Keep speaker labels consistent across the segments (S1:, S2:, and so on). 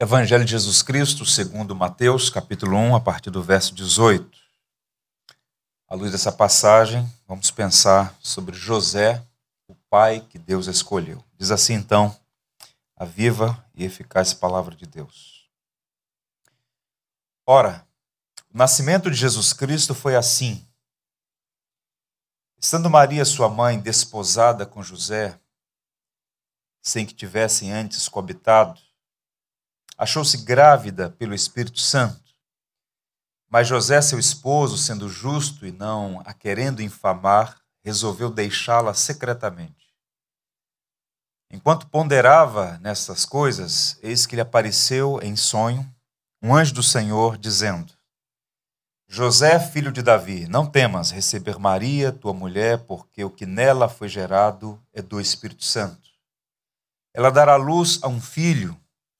S1: Evangelho de Jesus Cristo, segundo Mateus, capítulo 1, a partir do verso 18. À luz dessa passagem, vamos pensar sobre José, o pai que Deus escolheu. Diz assim então a viva e eficaz palavra de Deus. Ora, o nascimento de Jesus Cristo foi assim. Estando Maria, sua mãe, desposada com José, sem que tivessem antes coabitado, achou-se grávida pelo Espírito Santo. Mas José, seu esposo, sendo justo e não a querendo infamar, resolveu deixá-la secretamente. Enquanto ponderava nessas coisas, eis que lhe apareceu em sonho um anjo do Senhor, dizendo: José, filho de Davi, não temas receber Maria, tua mulher, porque o que nela foi gerado é do Espírito Santo. Ela dará luz a um filho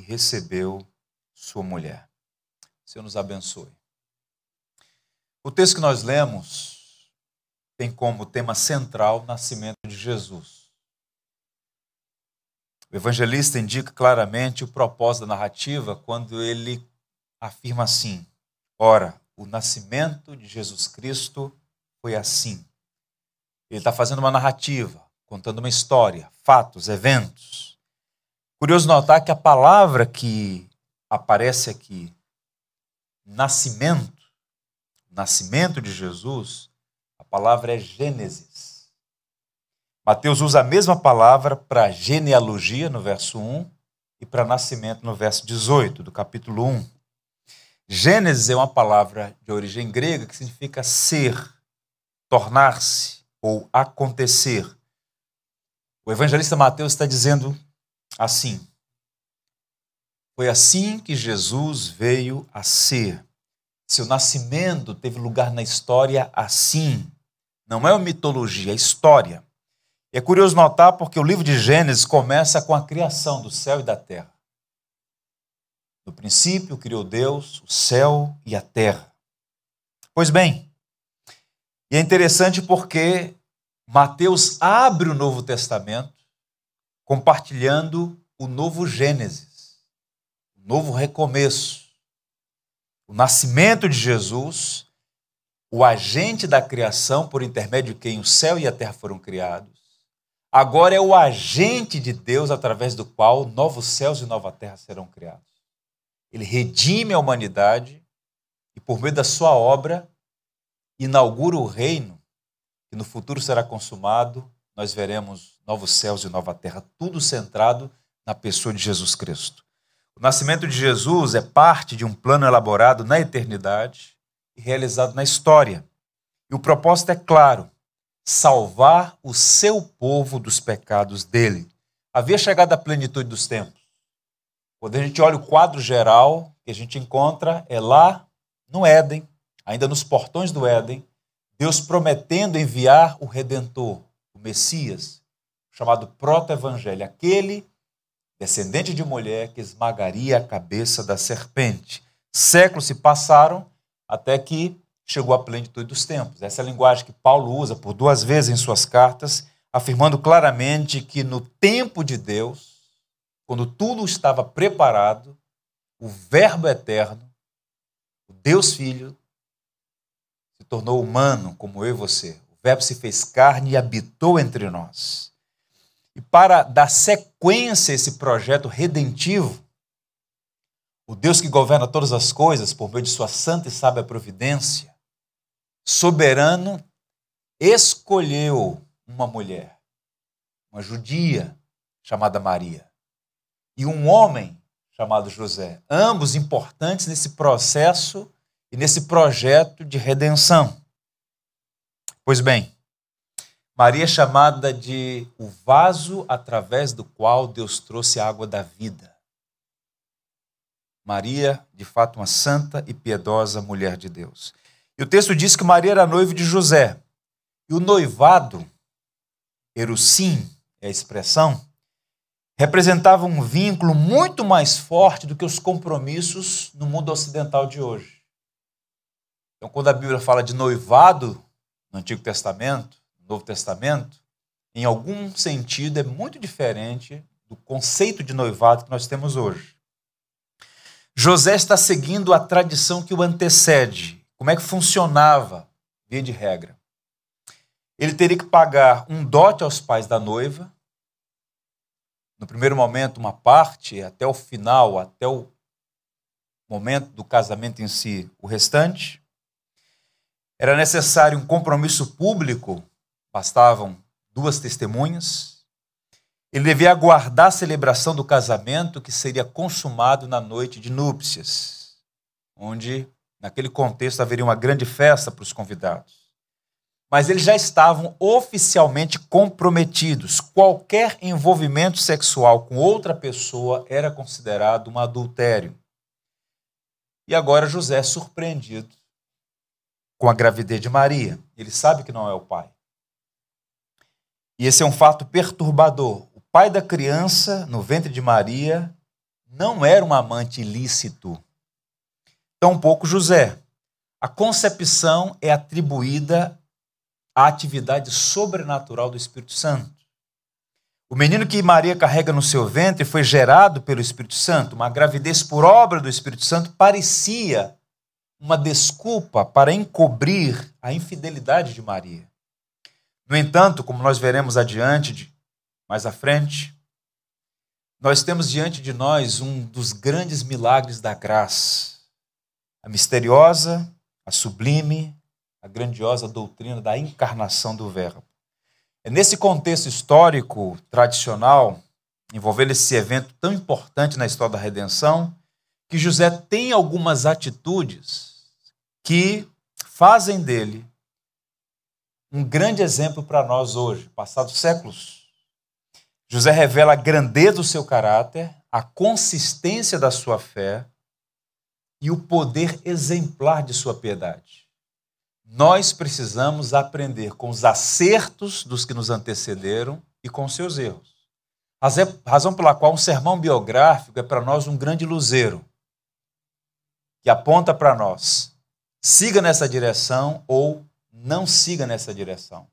S1: e recebeu sua mulher. Senhor nos abençoe. O texto que nós lemos tem como tema central o nascimento de Jesus. O evangelista indica claramente o propósito da narrativa quando ele afirma assim: Ora, o nascimento de Jesus Cristo foi assim. Ele está fazendo uma narrativa, contando uma história, fatos, eventos. Curioso notar que a palavra que aparece aqui, nascimento, nascimento de Jesus, a palavra é Gênesis. Mateus usa a mesma palavra para genealogia no verso 1 e para nascimento no verso 18 do capítulo 1. Gênesis é uma palavra de origem grega que significa ser, tornar-se ou acontecer. O evangelista Mateus está dizendo assim. Foi assim que Jesus veio a ser. Seu nascimento teve lugar na história assim. Não é uma mitologia, é história. E é curioso notar porque o livro de Gênesis começa com a criação do céu e da terra. No princípio criou Deus o céu e a terra. Pois bem, e é interessante porque Mateus abre o Novo Testamento compartilhando o novo Gênesis, o novo recomeço, o nascimento de Jesus, o agente da criação por intermédio de quem o céu e a terra foram criados, agora é o agente de Deus através do qual novos céus e nova terra serão criados. Ele redime a humanidade e, por meio da sua obra, inaugura o reino que no futuro será consumado nós veremos novos céus e nova terra, tudo centrado na pessoa de Jesus Cristo. O nascimento de Jesus é parte de um plano elaborado na eternidade e realizado na história. E o propósito é claro: salvar o seu povo dos pecados dele. Havia chegado à plenitude dos tempos. Quando a gente olha o quadro geral que a gente encontra, é lá no Éden, ainda nos portões do Éden, Deus prometendo enviar o Redentor, Messias, chamado proto-evangelho, aquele descendente de mulher que esmagaria a cabeça da serpente. Séculos se passaram até que chegou a plenitude dos tempos. Essa é a linguagem que Paulo usa por duas vezes em suas cartas, afirmando claramente que no tempo de Deus, quando tudo estava preparado, o Verbo eterno, o Deus Filho, se tornou humano como eu e você. Verbo se fez carne e habitou entre nós. E para dar sequência a esse projeto redentivo, o Deus que governa todas as coisas por meio de sua santa e sábia providência, soberano, escolheu uma mulher, uma judia chamada Maria, e um homem chamado José, ambos importantes nesse processo e nesse projeto de redenção. Pois bem, Maria é chamada de o vaso através do qual Deus trouxe a água da vida. Maria, de fato, uma santa e piedosa mulher de Deus. E o texto diz que Maria era noiva de José. E o noivado, erusim é a expressão, representava um vínculo muito mais forte do que os compromissos no mundo ocidental de hoje. Então, quando a Bíblia fala de noivado no Antigo Testamento, no Novo Testamento, em algum sentido é muito diferente do conceito de noivado que nós temos hoje. José está seguindo a tradição que o antecede. Como é que funcionava, via de regra? Ele teria que pagar um dote aos pais da noiva, no primeiro momento uma parte, até o final, até o momento do casamento em si, o restante. Era necessário um compromisso público, bastavam duas testemunhas. Ele devia aguardar a celebração do casamento que seria consumado na noite de núpcias, onde, naquele contexto, haveria uma grande festa para os convidados. Mas eles já estavam oficialmente comprometidos. Qualquer envolvimento sexual com outra pessoa era considerado um adultério. E agora José surpreendido com a gravidez de Maria. Ele sabe que não é o pai. E esse é um fato perturbador. O pai da criança, no ventre de Maria, não era um amante ilícito. Tampouco José. A concepção é atribuída à atividade sobrenatural do Espírito Santo. O menino que Maria carrega no seu ventre foi gerado pelo Espírito Santo. Uma gravidez por obra do Espírito Santo parecia uma desculpa para encobrir a infidelidade de Maria. No entanto, como nós veremos adiante, mais à frente, nós temos diante de nós um dos grandes milagres da graça, a misteriosa, a sublime, a grandiosa doutrina da encarnação do Verbo. É nesse contexto histórico tradicional, envolvendo esse evento tão importante na história da redenção, que José tem algumas atitudes que fazem dele um grande exemplo para nós hoje, passados séculos. José revela a grandeza do seu caráter, a consistência da sua fé e o poder exemplar de sua piedade. Nós precisamos aprender com os acertos dos que nos antecederam e com seus erros. Razão pela qual um sermão biográfico é para nós um grande luzeiro, que aponta para nós: siga nessa direção ou não siga nessa direção.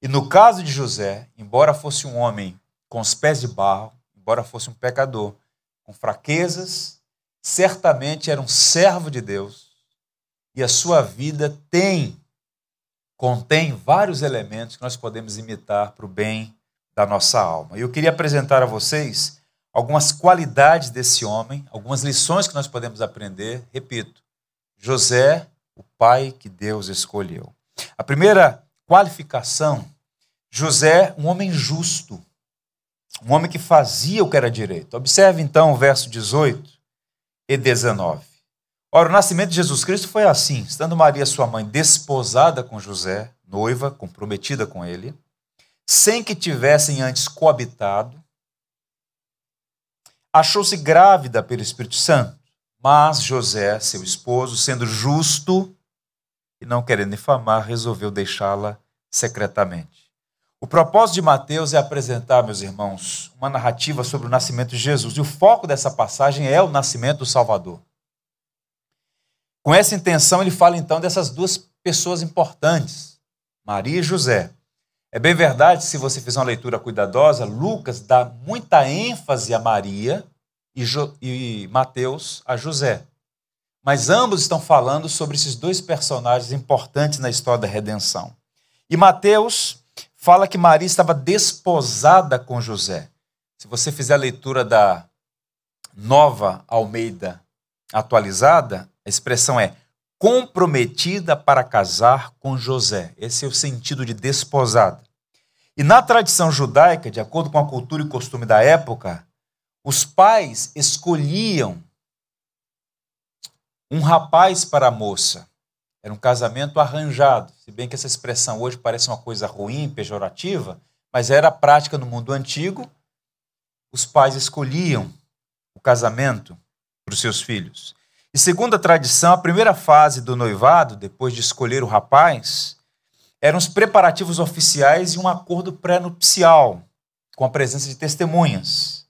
S1: E no caso de José, embora fosse um homem com os pés de barro, embora fosse um pecador, com fraquezas, certamente era um servo de Deus e a sua vida tem, contém vários elementos que nós podemos imitar para o bem da nossa alma. E eu queria apresentar a vocês algumas qualidades desse homem, algumas lições que nós podemos aprender. Repito, José, pai que Deus escolheu. A primeira qualificação, José, um homem justo, um homem que fazia o que era direito. Observe então o verso 18 e 19. Ora, o nascimento de Jesus Cristo foi assim: estando Maria, sua mãe, desposada com José, noiva, comprometida com ele, sem que tivessem antes coabitado, achou-se grávida pelo Espírito Santo. Mas José, seu esposo, sendo justo e não querendo difamar, resolveu deixá-la secretamente. O propósito de Mateus é apresentar, meus irmãos, uma narrativa sobre o nascimento de Jesus. E o foco dessa passagem é o nascimento do Salvador. Com essa intenção, ele fala então dessas duas pessoas importantes, Maria e José. É bem verdade, se você fizer uma leitura cuidadosa, Lucas dá muita ênfase a Maria e, jo e Mateus a José. Mas ambos estão falando sobre esses dois personagens importantes na história da redenção. E Mateus fala que Maria estava desposada com José. Se você fizer a leitura da nova Almeida atualizada, a expressão é comprometida para casar com José. Esse é o sentido de desposada. E na tradição judaica, de acordo com a cultura e costume da época, os pais escolhiam um rapaz para a moça. Era um casamento arranjado. Se bem que essa expressão hoje parece uma coisa ruim, pejorativa, mas era a prática no mundo antigo. Os pais escolhiam o casamento para os seus filhos. E segundo a tradição, a primeira fase do noivado, depois de escolher o rapaz, eram os preparativos oficiais e um acordo pré-nupcial, com a presença de testemunhas.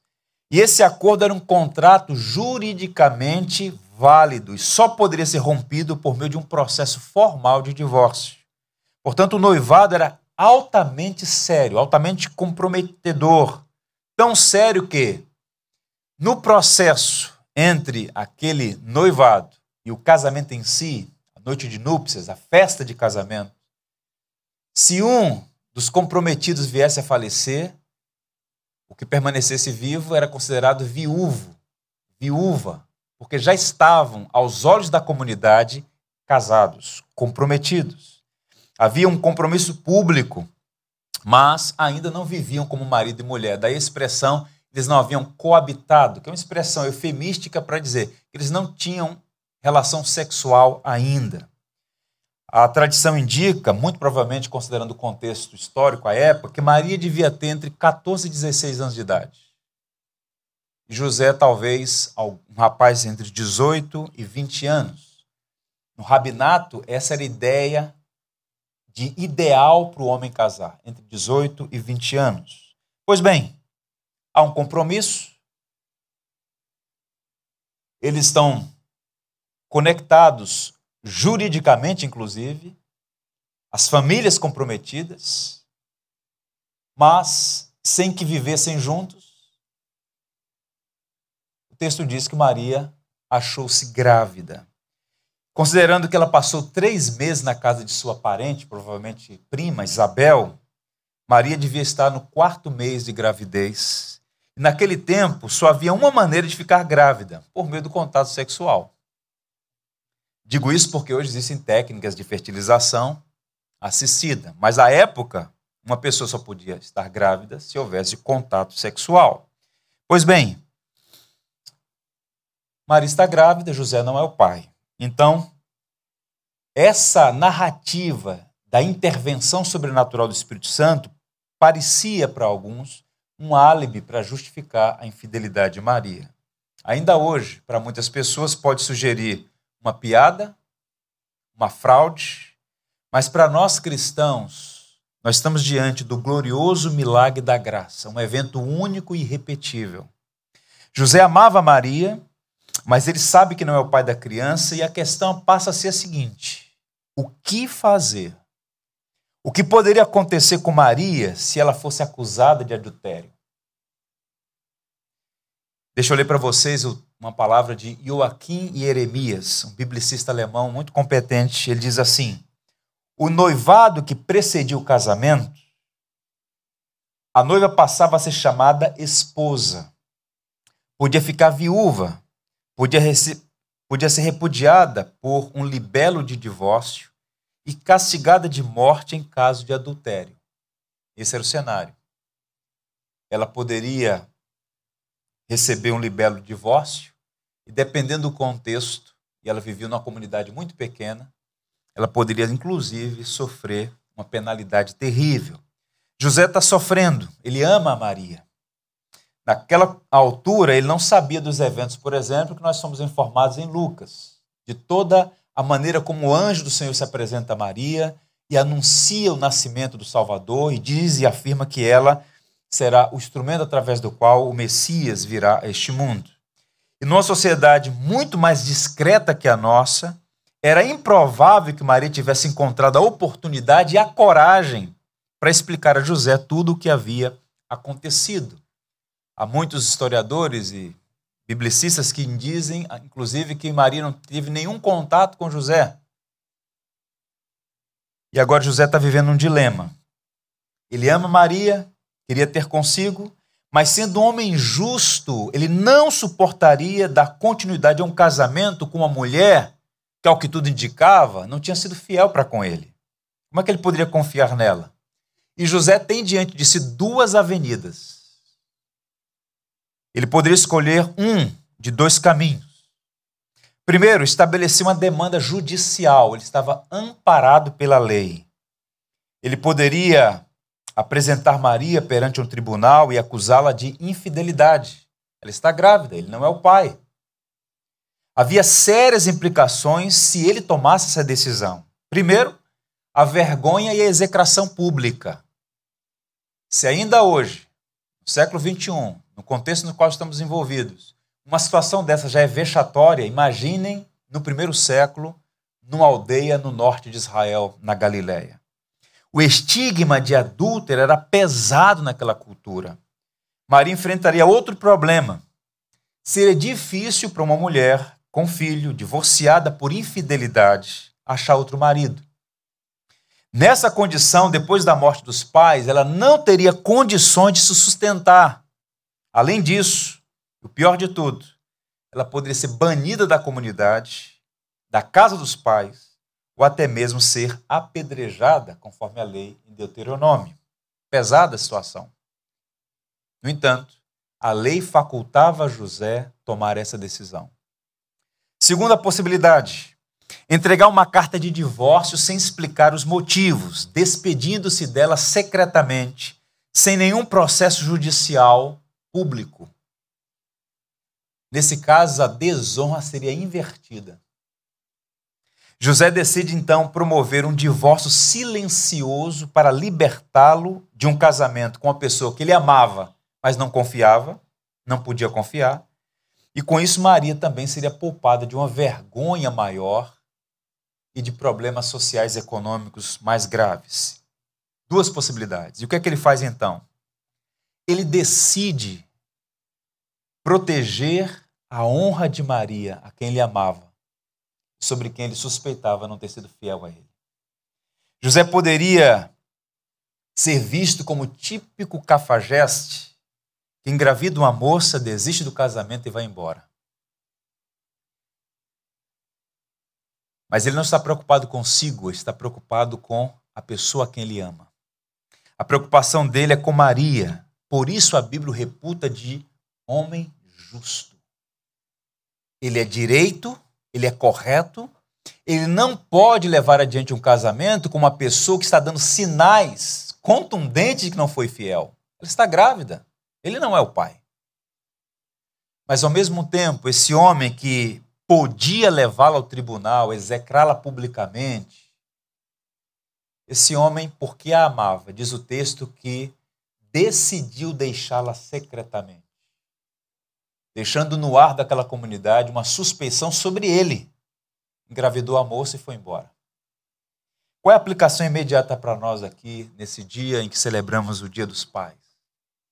S1: E esse acordo era um contrato juridicamente válido e só poderia ser rompido por meio de um processo formal de divórcio. Portanto, o noivado era altamente sério, altamente comprometedor. Tão sério que, no processo entre aquele noivado e o casamento em si, a noite de núpcias, a festa de casamento, se um dos comprometidos viesse a falecer, o que permanecesse vivo era considerado viúvo, viúva, porque já estavam, aos olhos da comunidade, casados, comprometidos. Havia um compromisso público, mas ainda não viviam como marido e mulher. Daí a expressão, eles não haviam coabitado, que é uma expressão eufemística para dizer que eles não tinham relação sexual ainda. A tradição indica, muito provavelmente considerando o contexto histórico, a época, que Maria devia ter entre 14 e 16 anos de idade. José, talvez, um rapaz entre 18 e 20 anos. No rabinato, essa era a ideia de ideal para o homem casar, entre 18 e 20 anos. Pois bem, há um compromisso, eles estão conectados juridicamente, inclusive, as famílias comprometidas, mas sem que vivessem juntos. O texto diz que Maria achou-se grávida. Considerando que ela passou três meses na casa de sua parente, provavelmente prima, Isabel, Maria devia estar no quarto mês de gravidez. E naquele tempo, só havia uma maneira de ficar grávida, por meio do contato sexual. Digo isso porque hoje existem técnicas de fertilização assistida, mas à época, uma pessoa só podia estar grávida se houvesse contato sexual. Pois bem, Maria está grávida, José não é o pai. Então, essa narrativa da intervenção sobrenatural do Espírito Santo parecia para alguns um álibi para justificar a infidelidade de Maria. Ainda hoje, para muitas pessoas, pode sugerir uma piada, uma fraude, mas para nós cristãos, nós estamos diante do glorioso milagre da graça, um evento único e irrepetível. José amava Maria, mas ele sabe que não é o pai da criança e a questão passa a ser a seguinte: o que fazer? O que poderia acontecer com Maria se ela fosse acusada de adultério? Deixa eu ler para vocês uma palavra de Joaquim Jeremias, um biblicista alemão muito competente. Ele diz assim: O noivado que precedia o casamento, a noiva passava a ser chamada esposa. Podia ficar viúva, podia, podia ser repudiada por um libelo de divórcio e castigada de morte em caso de adultério. Esse era o cenário. Ela poderia receber um libelo de divórcio, e dependendo do contexto, e ela vivia numa comunidade muito pequena, ela poderia inclusive sofrer uma penalidade terrível. José está sofrendo, ele ama a Maria. Naquela altura, ele não sabia dos eventos, por exemplo, que nós somos informados em Lucas, de toda a maneira como o anjo do Senhor se apresenta a Maria e anuncia o nascimento do Salvador e diz e afirma que ela será o instrumento através do qual o Messias virá a este mundo. E numa sociedade muito mais discreta que a nossa, era improvável que Maria tivesse encontrado a oportunidade e a coragem para explicar a José tudo o que havia acontecido. Há muitos historiadores e biblicistas que dizem, inclusive, que Maria não teve nenhum contato com José. E agora José está vivendo um dilema. Ele ama Maria, queria ter consigo, mas sendo um homem justo, ele não suportaria dar continuidade a um casamento com uma mulher que, ao que tudo indicava, não tinha sido fiel para com ele. Como é que ele poderia confiar nela? E José tem diante de si duas avenidas. Ele poderia escolher um de dois caminhos. Primeiro, estabelecer uma demanda judicial, ele estava amparado pela lei. Ele poderia apresentar Maria perante um tribunal e acusá-la de infidelidade. Ela está grávida, ele não é o pai. havia sérias implicações se ele tomasse essa decisão. Primeiro, a vergonha e a execração pública. Se ainda hoje, no século XXI, no contexto no qual estamos envolvidos, uma situação dessa já é vexatória, imaginem no primeiro século, numa aldeia no norte de Israel, na Galiléia. O estigma de adúltero era pesado naquela cultura. Maria enfrentaria outro problema. Seria difícil para uma mulher com filho, divorciada por infidelidade, achar outro marido. Nessa condição, depois da morte dos pais, ela não teria condições de se sustentar. Além disso, o pior de tudo, ela poderia ser banida da comunidade, da casa dos pais, ou até mesmo ser apedrejada, conforme a lei em Deuteronômio. Pesada situação. No entanto, a lei facultava José tomar essa decisão. Segunda possibilidade, entregar uma carta de divórcio sem explicar os motivos, despedindo-se dela secretamente, sem nenhum processo judicial público. Nesse caso, a desonra seria invertida. José decide então promover um divórcio silencioso para libertá-lo de um casamento com uma pessoa que ele amava, mas não confiava, não podia confiar. E com isso, Maria também seria poupada de uma vergonha maior e de problemas sociais e econômicos mais graves. Duas possibilidades. E o que é que ele faz então? Ele decide proteger a honra de Maria, a quem ele amava, sobre quem ele suspeitava não ter sido fiel a ele. José poderia ser visto como típico cafajeste que engravida uma moça, desiste do casamento e vai embora. Mas ele não está preocupado consigo, está preocupado com a pessoa a quem ele ama. A preocupação dele é com Maria. Por isso a Bíblia o reputa de homem justo. Ele é direito, ele é correto, ele não pode levar adiante um casamento com uma pessoa que está dando sinais contundentes de que não foi fiel. Ela está grávida. Ele não é o pai. Mas ao mesmo tempo, esse homem que podia levá-la ao tribunal, execrá-la publicamente. Esse homem, porque a amava, diz o texto que decidiu deixá-la secretamente, deixando no ar daquela comunidade uma suspeição sobre ele. Engravidou a moça e foi embora. Qual é a aplicação imediata para nós aqui, nesse dia em que celebramos o Dia dos Pais?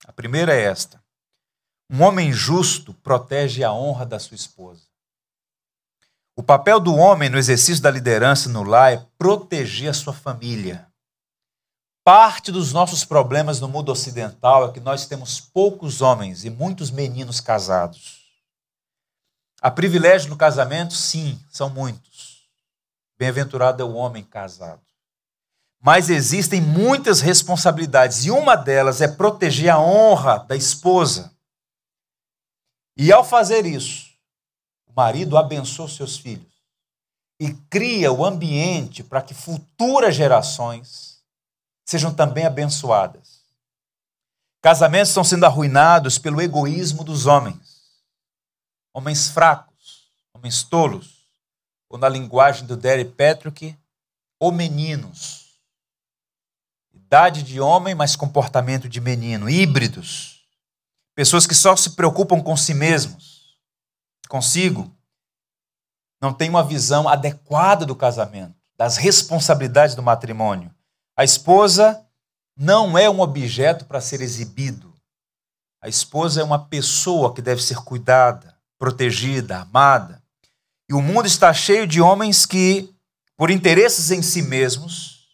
S1: A primeira é esta: um homem justo protege a honra da sua esposa. O papel do homem no exercício da liderança no lar é proteger a sua família. Parte dos nossos problemas no mundo ocidental é que nós temos poucos homens e muitos meninos casados. Há privilégio no casamento? Sim, são muitos. Bem-aventurado é o homem casado. Mas existem muitas responsabilidades e uma delas é proteger a honra da esposa. E ao fazer isso, marido abençoa seus filhos e cria o ambiente para que futuras gerações sejam também abençoadas. Casamentos estão sendo arruinados pelo egoísmo dos homens. Homens fracos, homens tolos, ou na linguagem do Derry Patrick, ou meninos. Idade de homem, mas comportamento de menino, híbridos. Pessoas que só se preocupam com si mesmos consigo, não tem uma visão adequada do casamento, das responsabilidades do matrimônio. A esposa não é um objeto para ser exibido. A esposa é uma pessoa que deve ser cuidada, protegida, amada. E o mundo está cheio de homens que, por interesses em si mesmos,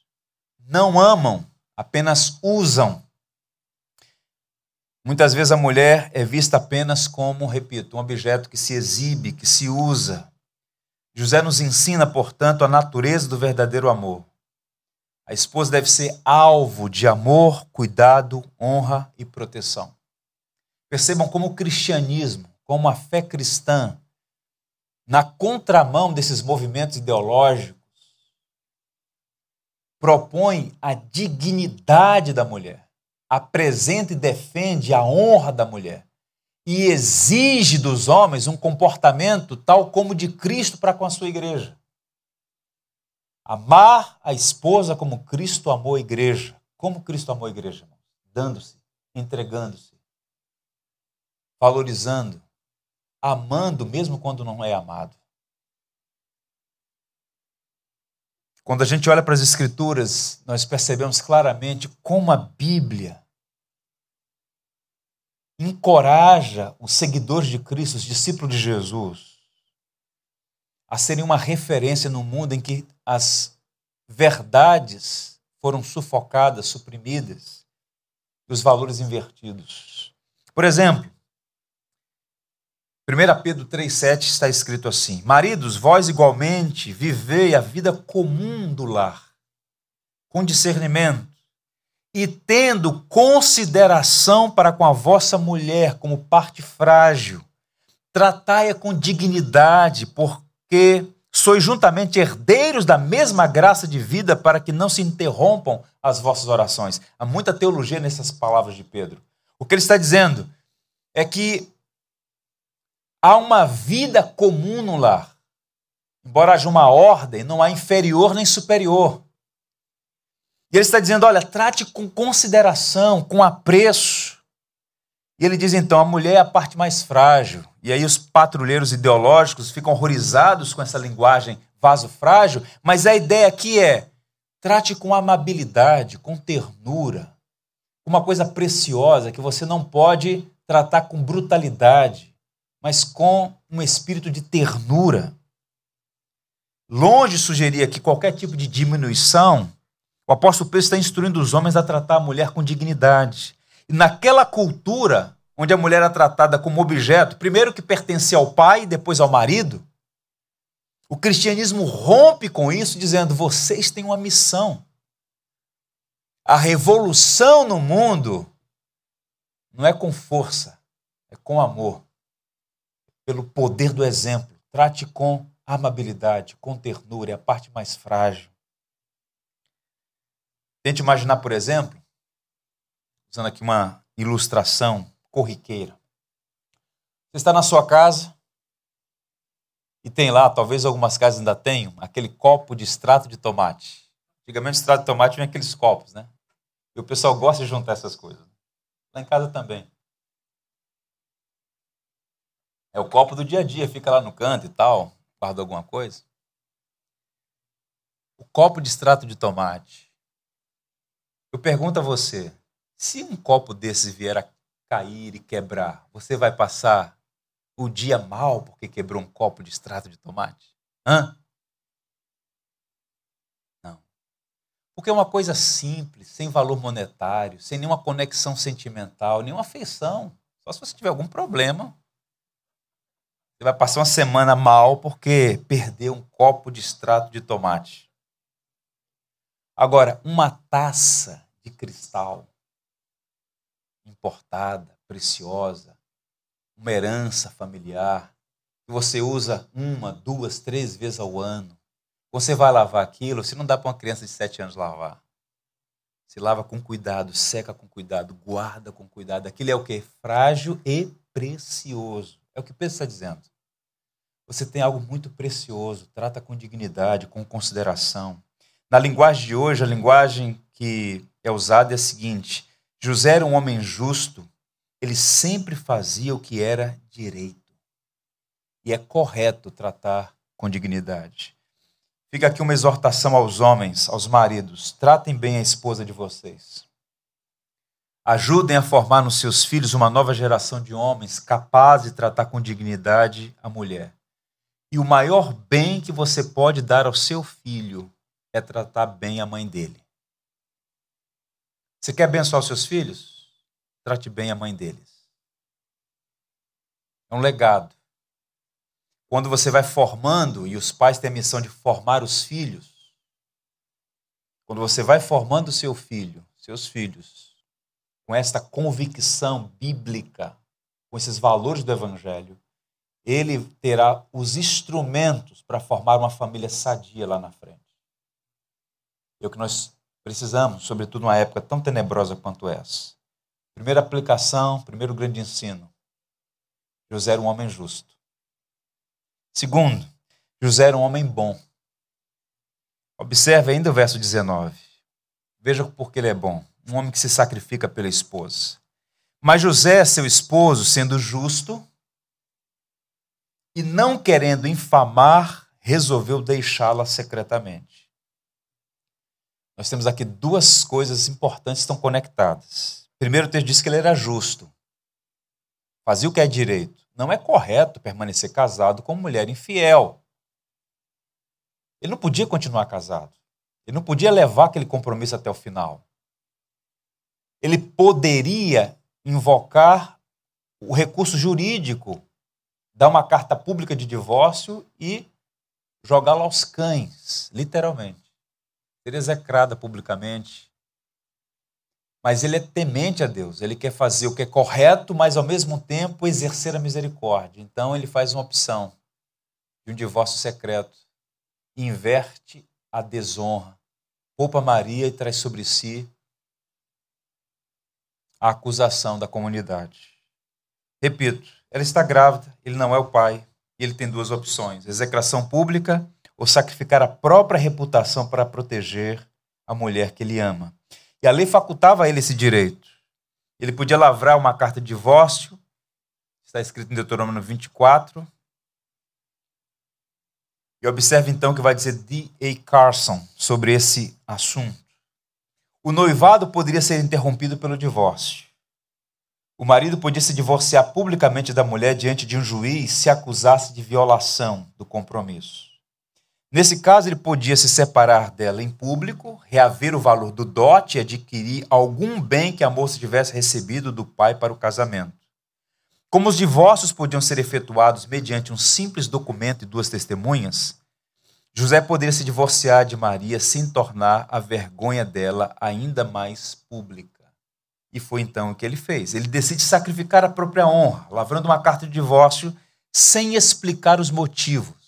S1: não amam, apenas usam Muitas vezes a mulher é vista apenas como, repito, um objeto que se exibe, que se usa. José nos ensina, portanto, a natureza do verdadeiro amor. A esposa deve ser alvo de amor, cuidado, honra e proteção. Percebam como o cristianismo, como a fé cristã, na contramão desses movimentos ideológicos, propõe a dignidade da mulher apresenta e defende a honra da mulher. e exige dos homens um comportamento tal como de Cristo para com a sua igreja. Amar a esposa como Cristo amou a igreja. Como Cristo amou a igreja? Dando-se, entregando-se, valorizando, amando mesmo quando não é amado. Quando a gente olha para as Escrituras, nós percebemos claramente como a Bíblia encoraja os seguidores de Cristo, os discípulos de Jesus, a serem uma referência no mundo em que as verdades foram sufocadas, suprimidas, e os valores invertidos. Por exemplo, 1 Pedro 3,7 está escrito assim: Maridos, vós igualmente vivei a vida comum do lar, com discernimento, e tendo consideração para com a vossa mulher como parte frágil, tratai-a com dignidade, porque sois juntamente herdeiros da mesma graça de vida, para que não se interrompam as vossas orações. Há muita teologia nessas palavras de Pedro. O que ele está dizendo é que há uma vida comum no lar. Embora haja uma ordem, não há inferior nem superior. E ele está dizendo: olha, trate com consideração, com apreço. E ele diz então: a mulher é a parte mais frágil. E aí os patrulheiros ideológicos ficam horrorizados com essa linguagem vaso frágil, mas a ideia aqui é: trate com amabilidade, com ternura, uma coisa preciosa que você não pode tratar com brutalidade, mas com um espírito de ternura. Longe de sugerir aqui qualquer tipo de diminuição, o apóstolo Pedro está instruindo os homens a tratar a mulher com dignidade. Naquela cultura, onde a mulher era tratada como objeto, primeiro que pertencia ao pai, depois ao marido, o cristianismo rompe com isso, dizendo: vocês têm uma missão. A revolução no mundo não é com força, é com amor, pelo poder do exemplo. Trate com amabilidade, com ternura, é a parte mais frágil. Tente imaginar, por exemplo, usando aqui uma ilustração corriqueira. Você está na sua casa e tem lá, talvez algumas casas ainda tenham, aquele copo de extrato de tomate. Antigamente, extrato de tomate vinha aqueles copos, né? E o pessoal gosta de juntar essas coisas. Lá em casa também. É o copo do dia a dia, fica lá no canto e tal, guarda alguma coisa. O copo de extrato de tomate eu pergunto a você: se um copo desses vier a cair e quebrar, você vai passar o dia mal porque quebrou um copo de extrato de tomate? Hã? Não. Porque é uma coisa simples, sem valor monetário, sem nenhuma conexão sentimental, nenhuma afeição. Só se você tiver algum problema. Você vai passar uma semana mal porque perdeu um copo de extrato de tomate. Agora, uma taça de cristal, importada, preciosa, uma herança familiar, que você usa uma, duas, três vezes ao ano. Você vai lavar aquilo, você não dá para uma criança de sete anos lavar. Se lava com cuidado, seca com cuidado, guarda com cuidado. Aquilo é o que? Frágil e precioso. É o que Pedro está dizendo. Você tem algo muito precioso, trata com dignidade, com consideração. Na linguagem de hoje, a linguagem que é usada é a seguinte: José era um homem justo, ele sempre fazia o que era direito. E é correto tratar com dignidade. Fica aqui uma exortação aos homens, aos maridos: tratem bem a esposa de vocês. Ajudem a formar nos seus filhos uma nova geração de homens capazes de tratar com dignidade a mulher. E o maior bem que você pode dar ao seu filho é tratar bem a mãe dele. Você quer abençoar os seus filhos? Trate bem a mãe deles. É um legado. Quando você vai formando, e os pais têm a missão de formar os filhos, quando você vai formando seu filho, seus filhos, com esta convicção bíblica, com esses valores do Evangelho, ele terá os instrumentos para formar uma família sadia lá na frente. É o que nós precisamos, sobretudo numa época tão tenebrosa quanto essa. Primeira aplicação, primeiro grande ensino. José era um homem justo. Segundo, José era um homem bom. Observe ainda o verso 19. Veja por que ele é bom. Um homem que se sacrifica pela esposa. Mas José, seu esposo, sendo justo e não querendo infamar, resolveu deixá-la secretamente. Nós temos aqui duas coisas importantes que estão conectadas. Primeiro, o texto diz que ele era justo, fazia o que é direito. Não é correto permanecer casado com mulher infiel. Ele não podia continuar casado. Ele não podia levar aquele compromisso até o final. Ele poderia invocar o recurso jurídico, dar uma carta pública de divórcio e jogá-la aos cães, literalmente. Ser execrada publicamente. Mas ele é temente a Deus, ele quer fazer o que é correto, mas ao mesmo tempo exercer a misericórdia. Então ele faz uma opção de um divórcio secreto inverte a desonra, poupa Maria e traz sobre si a acusação da comunidade. Repito, ela está grávida, ele não é o pai, e ele tem duas opções: execração pública ou sacrificar a própria reputação para proteger a mulher que ele ama. E a lei facultava a ele esse direito. Ele podia lavrar uma carta de divórcio, está escrito em Deuteronômio 24, e observe então o que vai dizer D.A. Carson sobre esse assunto. O noivado poderia ser interrompido pelo divórcio. O marido podia se divorciar publicamente da mulher diante de um juiz se acusasse de violação do compromisso. Nesse caso, ele podia se separar dela em público, reaver o valor do dote e adquirir algum bem que a moça tivesse recebido do pai para o casamento. Como os divórcios podiam ser efetuados mediante um simples documento e duas testemunhas, José poderia se divorciar de Maria sem tornar a vergonha dela ainda mais pública. E foi então o que ele fez. Ele decide sacrificar a própria honra, lavrando uma carta de divórcio sem explicar os motivos.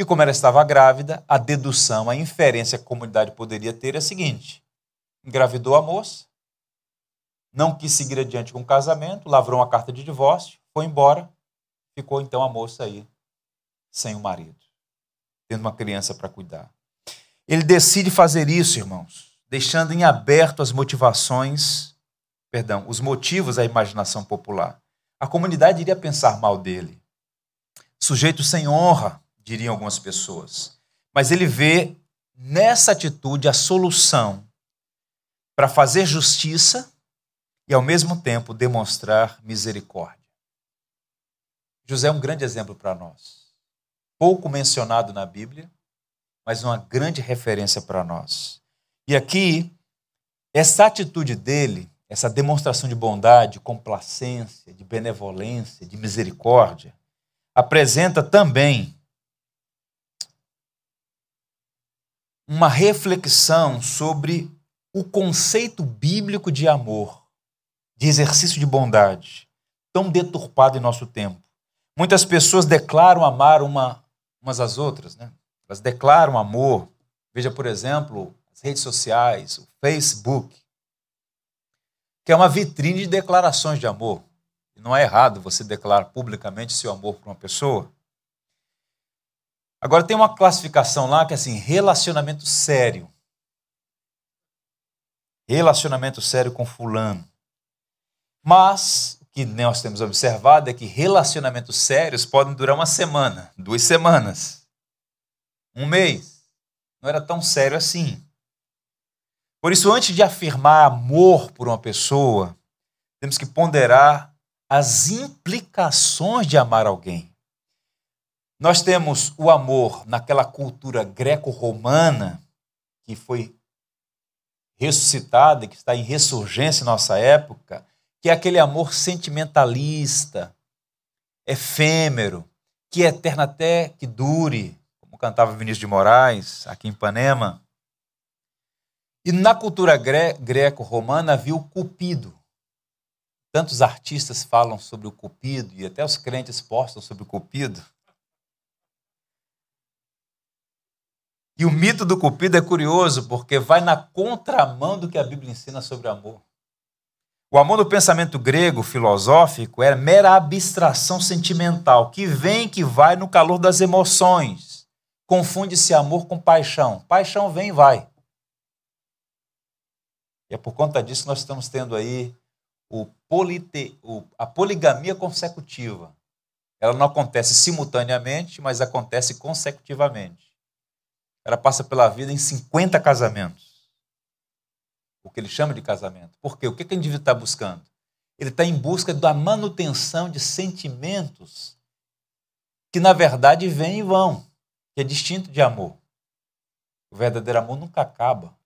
S1: E como ela estava grávida, a dedução, a inferência que a comunidade poderia ter é a seguinte: engravidou a moça, não quis seguir adiante com o casamento, lavrou uma carta de divórcio, foi embora, ficou então a moça aí sem o marido, tendo uma criança para cuidar. Ele decide fazer isso, irmãos, deixando em aberto as motivações, perdão, os motivos à imaginação popular. A comunidade iria pensar mal dele. Sujeito sem honra, diriam algumas pessoas. Mas ele vê nessa atitude a solução para fazer justiça e, ao mesmo tempo, demonstrar misericórdia. José é um grande exemplo para nós. Pouco mencionado na Bíblia, mas uma grande referência para nós. E aqui, essa atitude dele, essa demonstração de bondade, de complacência, de benevolência, de misericórdia, apresenta também uma reflexão sobre o conceito bíblico de amor de exercício de bondade, tão deturpado em nosso tempo. Muitas pessoas declaram amar uma, umas às outras, né? Elas declaram amor. Veja, por exemplo, as redes sociais, o Facebook, que é uma vitrine de declarações de amor. Não é errado você declarar publicamente seu amor para uma pessoa. Agora tem uma classificação lá que é assim, relacionamento sério. Relacionamento sério com fulano. Mas o que nós temos observado é que relacionamentos sérios podem durar uma semana, duas semanas, um mês. Não era tão sério assim. Por isso, antes de afirmar amor por uma pessoa, temos que ponderar as implicações de amar alguém. Nós temos o amor naquela cultura greco-romana que foi ressuscitada, que está em ressurgência em nossa época, que é aquele amor sentimentalista, efêmero, que é eterno até que dure, como cantava Vinícius de Moraes, aqui em Ipanema. E na cultura greco-romana havia o cupido. Tantos artistas falam sobre o cupido e até os crentes postam sobre o cupido. E o mito do cupido é curioso porque vai na contramão do que a Bíblia ensina sobre amor. O amor no pensamento grego filosófico é mera abstração sentimental, que vem que vai no calor das emoções. Confunde-se amor com paixão. Paixão vem e vai. E é por conta disso que nós estamos tendo aí o polite, o, a poligamia consecutiva. Ela não acontece simultaneamente, mas acontece consecutivamente. Ela passa pela vida em 50 casamentos. O que ele chama de casamento. Por quê? O que, que o indivíduo está buscando? Ele está em busca da manutenção de sentimentos que, na verdade, vêm e vão, que é distinto de amor. O verdadeiro amor nunca acaba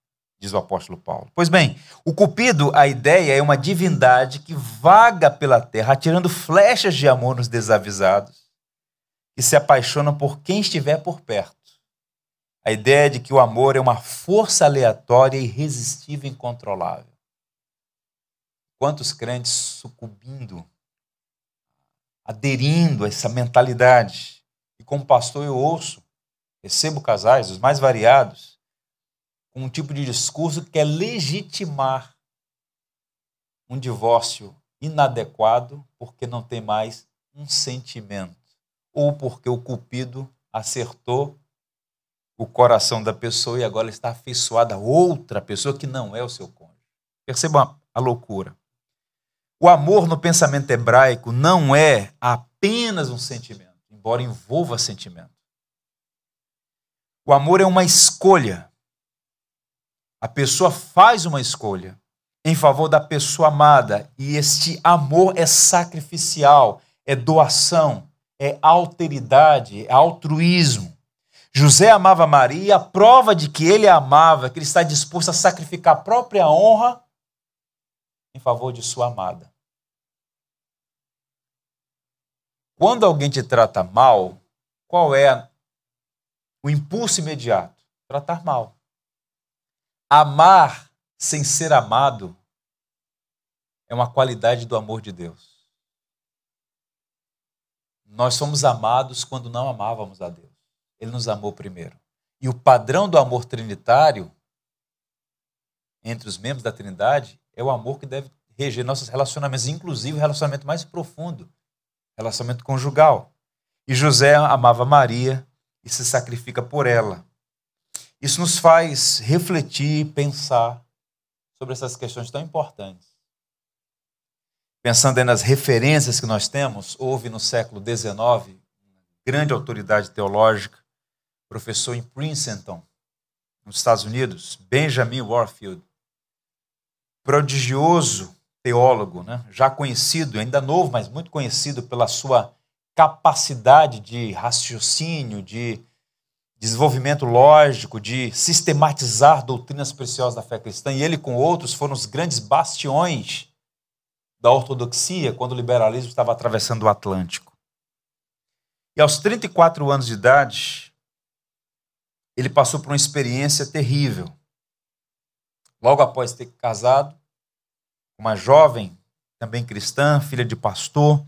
S1: diz o apóstolo Paulo. Pois bem, o Cupido, a ideia é uma divindade que vaga pela terra, atirando flechas de amor nos desavisados, que se apaixonam por quem estiver por perto. A ideia de que o amor é uma força aleatória, irresistível e incontrolável. Quantos crentes sucumbindo, aderindo a essa mentalidade? E como pastor eu ouço, recebo casais, os mais variados, um tipo de discurso que quer legitimar um divórcio inadequado porque não tem mais um sentimento ou porque o cupido acertou o coração da pessoa e agora está afeiçoada a outra pessoa que não é o seu cônjuge. Perceba a loucura. O amor no pensamento hebraico não é apenas um sentimento, embora envolva sentimento. O amor é uma escolha a pessoa faz uma escolha em favor da pessoa amada e este amor é sacrificial, é doação, é alteridade, é altruísmo. José amava Maria a prova de que ele a amava, que ele está disposto a sacrificar a própria honra em favor de sua amada. Quando alguém te trata mal, qual é o impulso imediato? Tratar mal. Amar sem ser amado é uma qualidade do amor de Deus. Nós somos amados quando não amávamos a Deus. Ele nos amou primeiro. E o padrão do amor trinitário entre os membros da Trindade é o amor que deve reger nossos relacionamentos, inclusive o relacionamento mais profundo, relacionamento conjugal. E José amava Maria e se sacrifica por ela. Isso nos faz refletir, pensar sobre essas questões tão importantes. Pensando nas referências que nós temos, houve no século XIX grande autoridade teológica, professor em Princeton, nos Estados Unidos, Benjamin Warfield, prodigioso teólogo, né? já conhecido, ainda novo, mas muito conhecido pela sua capacidade de raciocínio, de desenvolvimento lógico, de sistematizar doutrinas preciosas da fé cristã, e ele com outros foram os grandes bastiões da ortodoxia quando o liberalismo estava atravessando o Atlântico. E aos 34 anos de idade, ele passou por uma experiência terrível. Logo após ter casado, uma jovem, também cristã, filha de pastor,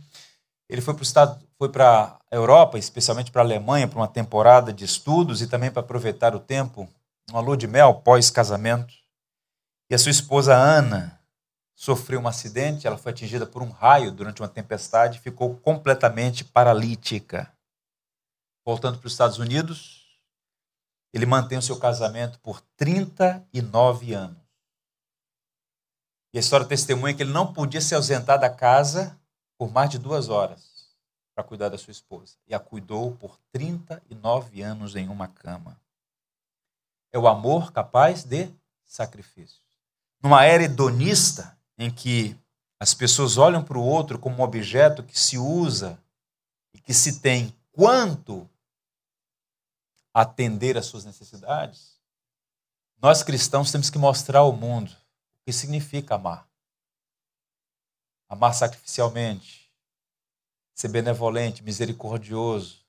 S1: ele foi para o estado foi para a Europa, especialmente para a Alemanha, para uma temporada de estudos e também para aproveitar o tempo, uma lua de mel pós-casamento. E a sua esposa Ana sofreu um acidente, ela foi atingida por um raio durante uma tempestade e ficou completamente paralítica. Voltando para os Estados Unidos, ele mantém o seu casamento por 39 anos. E a história testemunha que ele não podia se ausentar da casa por mais de duas horas para cuidar da sua esposa. E a cuidou por 39 anos em uma cama. É o amor capaz de sacrifício. Numa era hedonista, em que as pessoas olham para o outro como um objeto que se usa e que se tem quanto atender às suas necessidades, nós cristãos temos que mostrar ao mundo o que significa amar. Amar sacrificialmente, ser benevolente, misericordioso.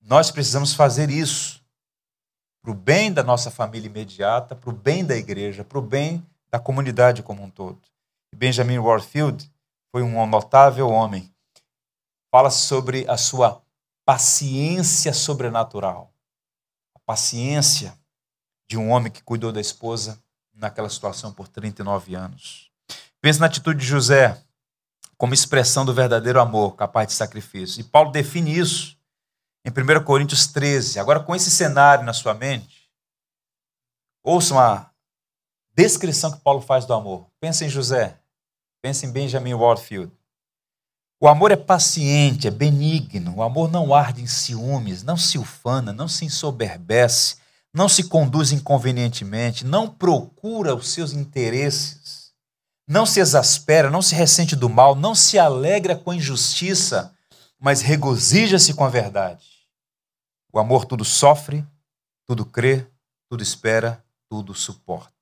S1: Nós precisamos fazer isso para o bem da nossa família imediata, para o bem da igreja, para o bem da comunidade como um todo. Benjamin Warfield foi um notável homem. Fala sobre a sua paciência sobrenatural. Paciência de um homem que cuidou da esposa naquela situação por 39 anos. Pense na atitude de José como expressão do verdadeiro amor, capaz de sacrifício. E Paulo define isso em 1 Coríntios 13. Agora, com esse cenário na sua mente, ouçam a descrição que Paulo faz do amor. Pense em José, pense em Benjamin Warfield. O amor é paciente, é benigno. O amor não arde em ciúmes, não se ufana, não se ensoberbece, não se conduz inconvenientemente, não procura os seus interesses, não se exaspera, não se ressente do mal, não se alegra com a injustiça, mas regozija-se com a verdade. O amor tudo sofre, tudo crê, tudo espera, tudo suporta.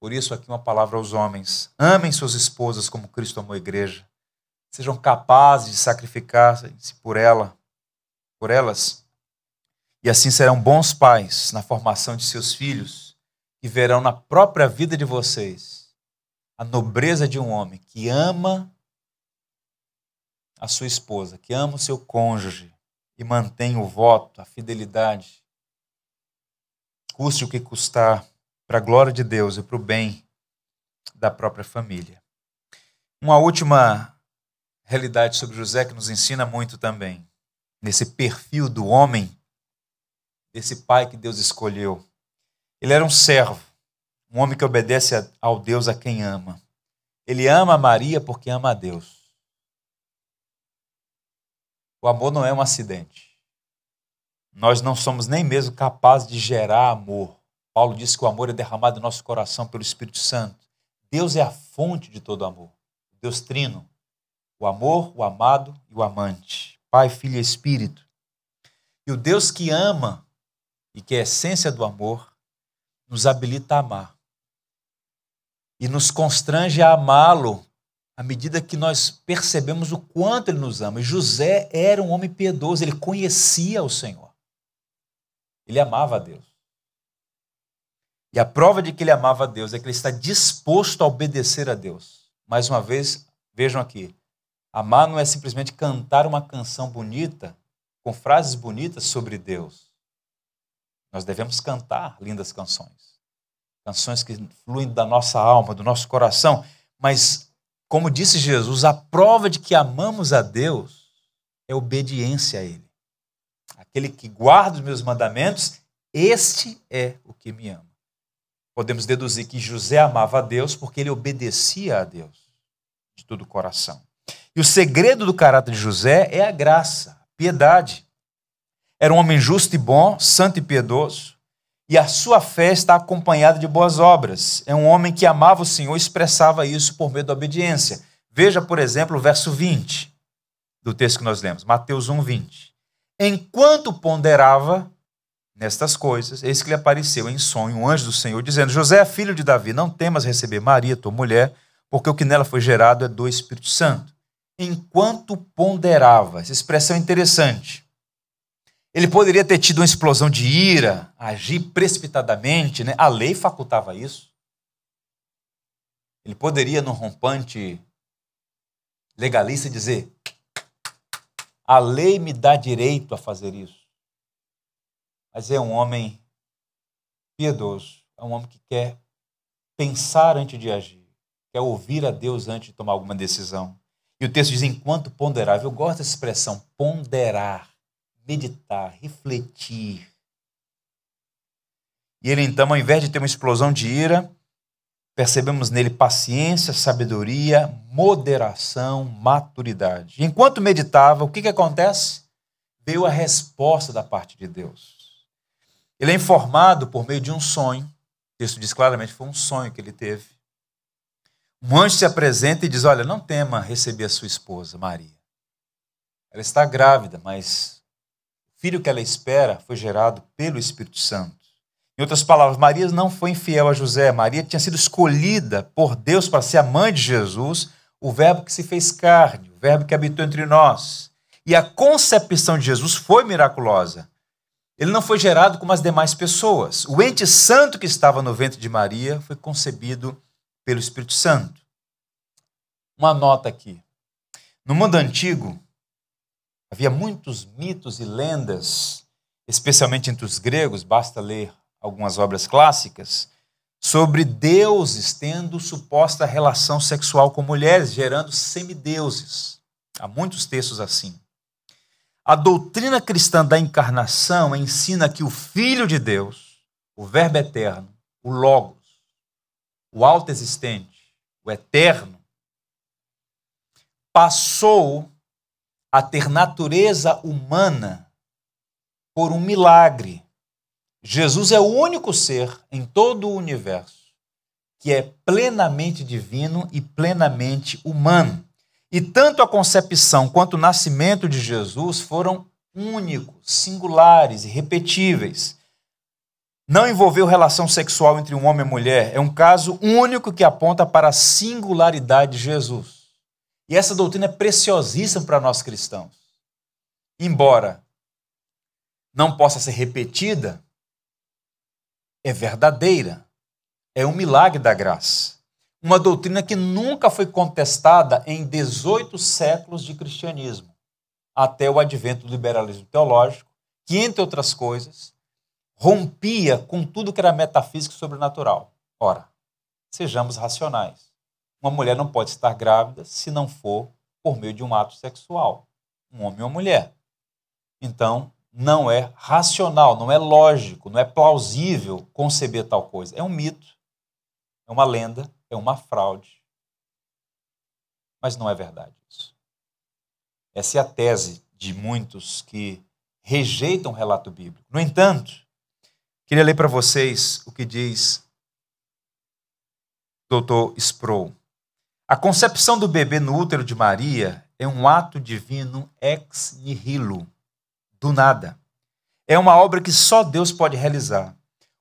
S1: Por isso, aqui uma palavra aos homens: amem suas esposas como Cristo amou a igreja sejam capazes de sacrificar-se por ela, por elas, e assim serão bons pais na formação de seus filhos, e verão na própria vida de vocês a nobreza de um homem que ama a sua esposa, que ama o seu cônjuge e mantém o voto, a fidelidade, custe o que custar, para a glória de Deus e para o bem da própria família. Uma última realidade sobre José que nos ensina muito também. Nesse perfil do homem, desse pai que Deus escolheu. Ele era um servo, um homem que obedece ao Deus a quem ama. Ele ama Maria porque ama a Deus. O amor não é um acidente. Nós não somos nem mesmo capazes de gerar amor. Paulo disse que o amor é derramado no nosso coração pelo Espírito Santo. Deus é a fonte de todo amor. Deus trino o amor, o amado e o amante, Pai, Filho e Espírito. E o Deus que ama e que é a essência do amor, nos habilita a amar. E nos constrange a amá-lo à medida que nós percebemos o quanto ele nos ama. E José era um homem piedoso, ele conhecia o Senhor. Ele amava a Deus. E a prova de que ele amava a Deus é que ele está disposto a obedecer a Deus. Mais uma vez, vejam aqui, Amar não é simplesmente cantar uma canção bonita, com frases bonitas sobre Deus. Nós devemos cantar lindas canções. Canções que fluem da nossa alma, do nosso coração. Mas, como disse Jesus, a prova de que amamos a Deus é obediência a Ele. Aquele que guarda os meus mandamentos, este é o que me ama. Podemos deduzir que José amava a Deus porque ele obedecia a Deus de todo o coração. E o segredo do caráter de José é a graça, a piedade. Era um homem justo e bom, santo e piedoso, e a sua fé está acompanhada de boas obras. É um homem que amava o Senhor e expressava isso por meio da obediência. Veja, por exemplo, o verso 20 do texto que nós lemos, Mateus 1, 20. Enquanto ponderava nestas coisas, eis que lhe apareceu em sonho um anjo do Senhor, dizendo: José, filho de Davi, não temas receber Maria, tua mulher, porque o que nela foi gerado é do Espírito Santo enquanto ponderava. Essa expressão é interessante. Ele poderia ter tido uma explosão de ira, agir precipitadamente, né? a lei facultava isso. Ele poderia, no rompante legalista, dizer: a lei me dá direito a fazer isso. Mas é um homem piedoso, é um homem que quer pensar antes de agir, quer ouvir a Deus antes de tomar alguma decisão. E o texto diz: enquanto ponderar. Eu gosto dessa expressão, ponderar, meditar, refletir. E ele, então, ao invés de ter uma explosão de ira, percebemos nele paciência, sabedoria, moderação, maturidade. enquanto meditava, o que, que acontece? Veio a resposta da parte de Deus. Ele é informado por meio de um sonho. O texto diz claramente foi um sonho que ele teve. Um anjo se apresenta e diz: Olha, não tema receber a sua esposa, Maria. Ela está grávida, mas o filho que ela espera foi gerado pelo Espírito Santo. Em outras palavras, Maria não foi infiel a José. Maria tinha sido escolhida por Deus para ser a mãe de Jesus, o Verbo que se fez carne, o Verbo que habitou entre nós. E a concepção de Jesus foi miraculosa. Ele não foi gerado como as demais pessoas. O ente santo que estava no ventre de Maria foi concebido pelo Espírito Santo. Uma nota aqui. No mundo antigo, havia muitos mitos e lendas, especialmente entre os gregos, basta ler algumas obras clássicas, sobre deuses tendo suposta relação sexual com mulheres, gerando semideuses. Há muitos textos assim. A doutrina cristã da encarnação ensina que o Filho de Deus, o Verbo eterno, o Logos, o alto existente, o eterno, passou a ter natureza humana por um milagre. Jesus é o único ser em todo o universo que é plenamente divino e plenamente humano. E tanto a concepção quanto o nascimento de Jesus foram únicos, singulares, irrepetíveis. Não envolveu relação sexual entre um homem e mulher. É um caso único que aponta para a singularidade de Jesus. E essa doutrina é preciosíssima para nós cristãos. Embora não possa ser repetida, é verdadeira. É um milagre da graça. Uma doutrina que nunca foi contestada em 18 séculos de cristianismo, até o advento do liberalismo teológico, que, entre outras coisas, rompia com tudo que era metafísico e sobrenatural. Ora, sejamos racionais. Uma mulher não pode estar grávida se não for por meio de um ato sexual, um homem ou mulher. Então, não é racional, não é lógico, não é plausível conceber tal coisa. É um mito, é uma lenda, é uma fraude. Mas não é verdade isso. Essa é a tese de muitos que rejeitam o relato bíblico. No entanto, Queria ler para vocês o que diz Dr. Sproul. A concepção do bebê no útero de Maria é um ato divino ex nihilo, do nada. É uma obra que só Deus pode realizar.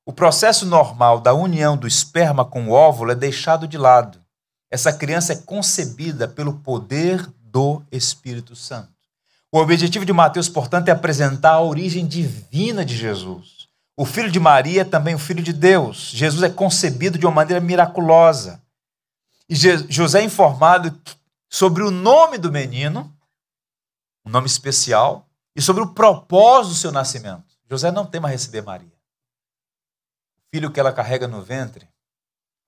S1: O processo normal da união do esperma com o óvulo é deixado de lado. Essa criança é concebida pelo poder do Espírito Santo. O objetivo de Mateus, portanto, é apresentar a origem divina de Jesus. O filho de Maria é também o filho de Deus. Jesus é concebido de uma maneira miraculosa. E José é informado sobre o nome do menino, um nome especial, e sobre o propósito do seu nascimento. José não tema receber Maria. O filho que ela carrega no ventre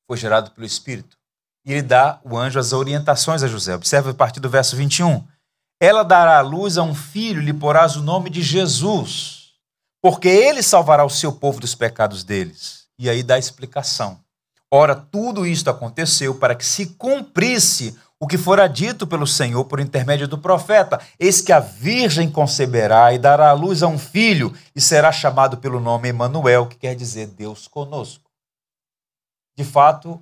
S1: foi gerado pelo Espírito. E ele dá o anjo as orientações a José. Observe a partir do verso 21. Ela dará à luz a um filho, lhe porás o nome de Jesus porque ele salvará o seu povo dos pecados deles. E aí dá a explicação. Ora, tudo isto aconteceu para que se cumprisse o que fora dito pelo Senhor por intermédio do profeta: Eis que a virgem conceberá e dará à luz a um filho, e será chamado pelo nome Emanuel, que quer dizer Deus conosco. De fato,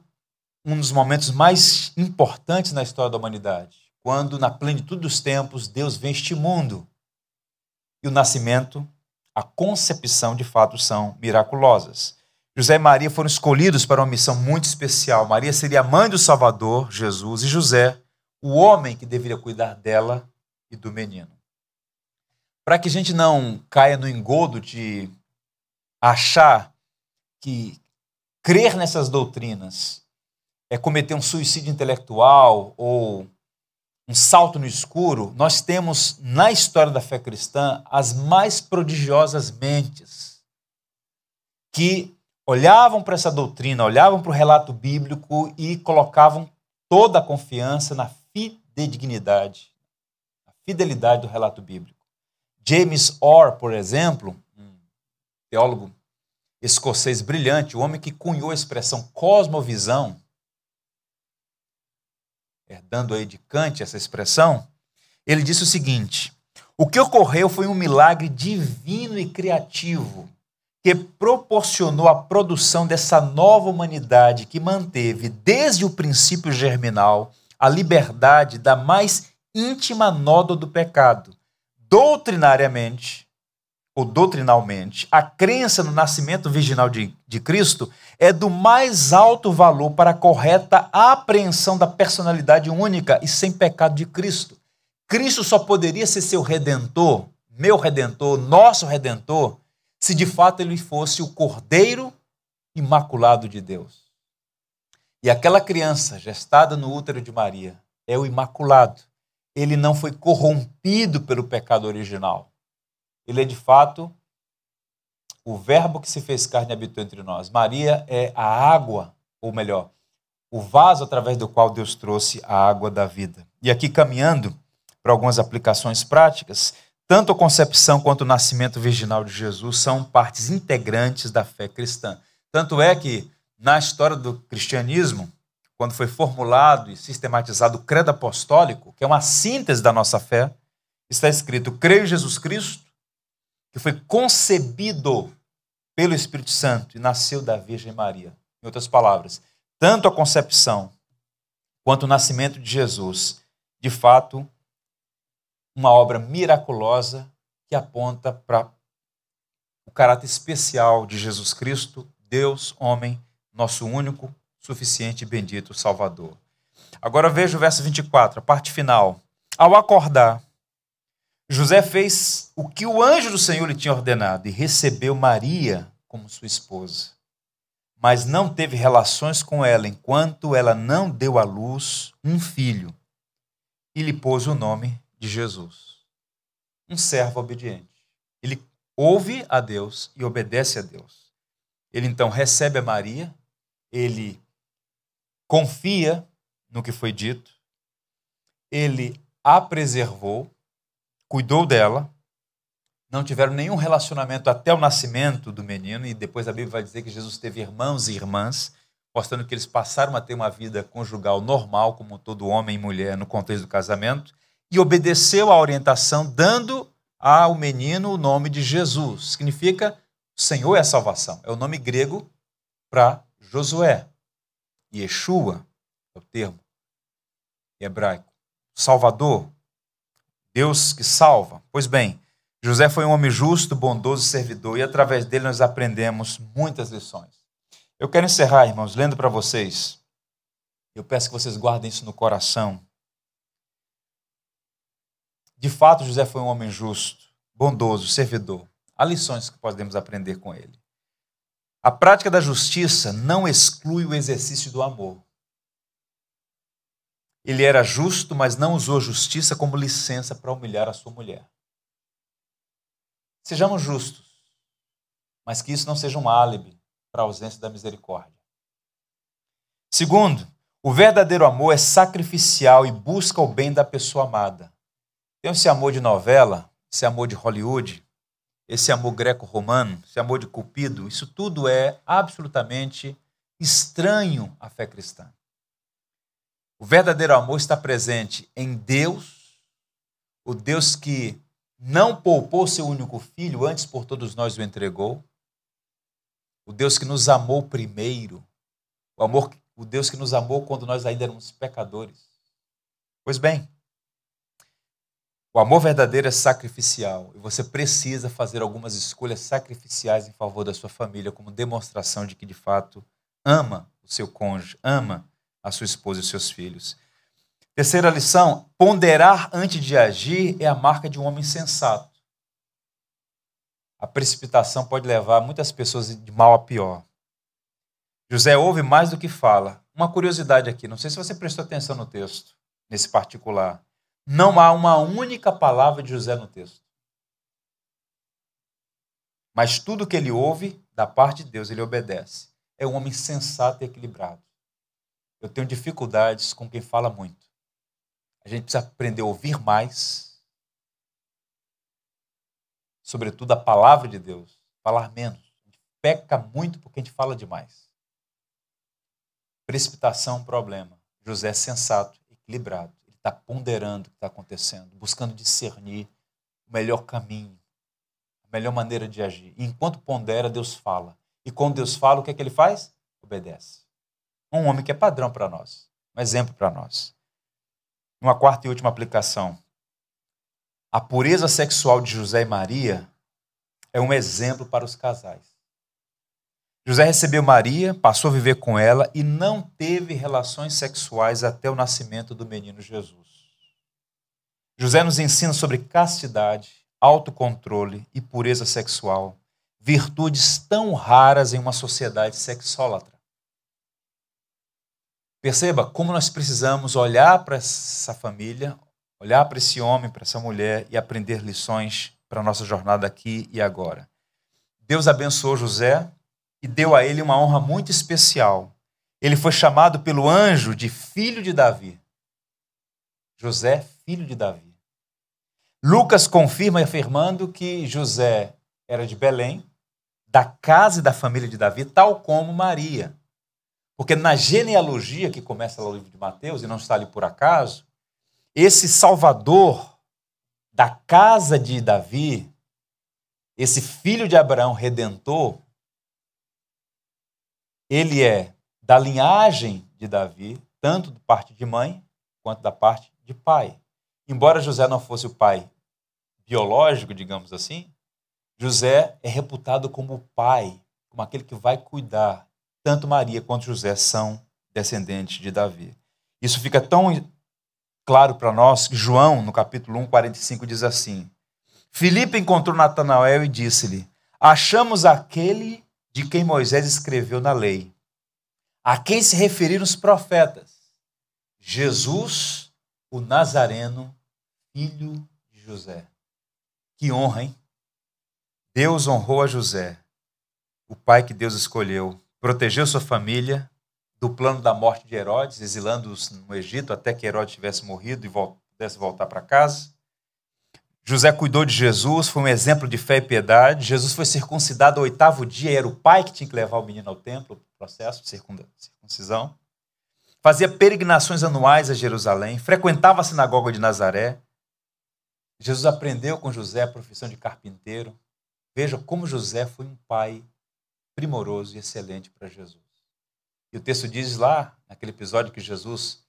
S1: um dos momentos mais importantes na história da humanidade, quando na plenitude dos tempos Deus vem este mundo e o nascimento a concepção de fato são miraculosas. José e Maria foram escolhidos para uma missão muito especial. Maria seria a mãe do Salvador, Jesus, e José, o homem que deveria cuidar dela e do menino. Para que a gente não caia no engodo de achar que crer nessas doutrinas é cometer um suicídio intelectual ou um salto no escuro, nós temos na história da fé cristã as mais prodigiosas mentes que olhavam para essa doutrina, olhavam para o relato bíblico e colocavam toda a confiança na fidedignidade, na fidelidade do relato bíblico. James Orr, por exemplo, um teólogo escocês brilhante, o homem que cunhou a expressão cosmovisão, herdando aí de Kant essa expressão, ele disse o seguinte: o que ocorreu foi um milagre divino e criativo que proporcionou a produção dessa nova humanidade que manteve desde o princípio germinal a liberdade da mais íntima nódoa do pecado. Doutrinariamente, ou doutrinalmente, a crença no nascimento virginal de, de Cristo é do mais alto valor para a correta apreensão da personalidade única e sem pecado de Cristo. Cristo só poderia ser seu redentor, meu redentor, nosso redentor, se de fato ele fosse o cordeiro imaculado de Deus. E aquela criança gestada no útero de Maria é o imaculado. Ele não foi corrompido pelo pecado original ele é de fato o Verbo que se fez carne e habitou entre nós. Maria é a água, ou melhor, o vaso através do qual Deus trouxe a água da vida. E aqui caminhando para algumas aplicações práticas, tanto a concepção quanto o nascimento virginal de Jesus são partes integrantes da fé cristã. Tanto é que na história do cristianismo, quando foi formulado e sistematizado o credo apostólico, que é uma síntese da nossa fé, está escrito: creio em Jesus Cristo, que foi concebido pelo Espírito Santo e nasceu da Virgem Maria. Em outras palavras, tanto a concepção quanto o nascimento de Jesus, de fato, uma obra miraculosa que aponta para o caráter especial de Jesus Cristo, Deus, homem, nosso único, suficiente e bendito Salvador. Agora veja o verso 24, a parte final. Ao acordar, José fez o que o anjo do Senhor lhe tinha ordenado e recebeu Maria como sua esposa. Mas não teve relações com ela enquanto ela não deu à luz um filho e lhe pôs o nome de Jesus. Um servo obediente. Ele ouve a Deus e obedece a Deus. Ele então recebe a Maria, ele confia no que foi dito, ele a preservou cuidou dela, não tiveram nenhum relacionamento até o nascimento do menino, e depois a Bíblia vai dizer que Jesus teve irmãos e irmãs, mostrando que eles passaram a ter uma vida conjugal normal, como todo homem e mulher no contexto do casamento, e obedeceu à orientação, dando ao menino o nome de Jesus. Significa Senhor é salvação. É o nome grego para Josué. Yeshua é o termo hebraico. Salvador, Deus que salva. Pois bem, José foi um homem justo, bondoso servidor, e através dele nós aprendemos muitas lições. Eu quero encerrar, irmãos, lendo para vocês. Eu peço que vocês guardem isso no coração. De fato, José foi um homem justo, bondoso, servidor. Há lições que podemos aprender com ele. A prática da justiça não exclui o exercício do amor. Ele era justo, mas não usou justiça como licença para humilhar a sua mulher. Sejamos justos, mas que isso não seja um álibi para a ausência da misericórdia. Segundo, o verdadeiro amor é sacrificial e busca o bem da pessoa amada. Tem esse amor de novela, esse amor de Hollywood, esse amor greco-romano, esse amor de Cupido, isso tudo é absolutamente estranho à fé cristã. O verdadeiro amor está presente em Deus, o Deus que não poupou seu único filho, antes por todos nós o entregou. O Deus que nos amou primeiro. O amor, o Deus que nos amou quando nós ainda éramos pecadores. Pois bem, o amor verdadeiro é sacrificial e você precisa fazer algumas escolhas sacrificiais em favor da sua família como demonstração de que de fato ama o seu cônjuge, ama a sua esposa e seus filhos. Terceira lição: ponderar antes de agir é a marca de um homem sensato. A precipitação pode levar muitas pessoas de mal a pior. José ouve mais do que fala. Uma curiosidade aqui, não sei se você prestou atenção no texto, nesse particular. Não há uma única palavra de José no texto. Mas tudo que ele ouve da parte de Deus, ele obedece. É um homem sensato e equilibrado. Eu tenho dificuldades com quem fala muito. A gente precisa aprender a ouvir mais, sobretudo a palavra de Deus, falar menos. A gente peca muito porque a gente fala demais. Precipitação é problema. José é sensato, equilibrado. Ele está ponderando o que está acontecendo, buscando discernir o melhor caminho, a melhor maneira de agir. E enquanto pondera, Deus fala. E quando Deus fala, o que é que ele faz? Obedece. Um homem que é padrão para nós, um exemplo para nós. Uma quarta e última aplicação. A pureza sexual de José e Maria é um exemplo para os casais. José recebeu Maria, passou a viver com ela e não teve relações sexuais até o nascimento do menino Jesus. José nos ensina sobre castidade, autocontrole e pureza sexual, virtudes tão raras em uma sociedade sexólatra. Perceba como nós precisamos olhar para essa família, olhar para esse homem, para essa mulher e aprender lições para a nossa jornada aqui e agora. Deus abençoou José e deu a ele uma honra muito especial. Ele foi chamado pelo anjo de filho de Davi. José, filho de Davi. Lucas confirma afirmando que José era de Belém, da casa e da família de Davi, tal como Maria. Porque na genealogia que começa lá no livro de Mateus, e não está ali por acaso, esse Salvador da casa de Davi, esse filho de Abraão redentor, ele é da linhagem de Davi, tanto da parte de mãe quanto da parte de pai. Embora José não fosse o pai biológico, digamos assim, José é reputado como o pai, como aquele que vai cuidar. Tanto Maria quanto José são descendentes de Davi. Isso fica tão claro para nós que João, no capítulo 1, 45, diz assim: Filipe encontrou Natanael e disse-lhe: Achamos aquele de quem Moisés escreveu na lei, a quem se referiram os profetas, Jesus, o Nazareno, filho de José. Que honra, hein? Deus honrou a José, o pai que Deus escolheu, protegeu sua família do plano da morte de Herodes, exilando-os no Egito até que Herodes tivesse morrido e pudesse voltar para casa. José cuidou de Jesus, foi um exemplo de fé e piedade. Jesus foi circuncidado ao oitavo dia, era o pai que tinha que levar o menino ao templo, processo de circuncisão. Fazia peregrinações anuais a Jerusalém, frequentava a sinagoga de Nazaré. Jesus aprendeu com José a profissão de carpinteiro, Veja como José foi um pai primoroso e excelente para Jesus. E o texto diz lá, naquele episódio que Jesus,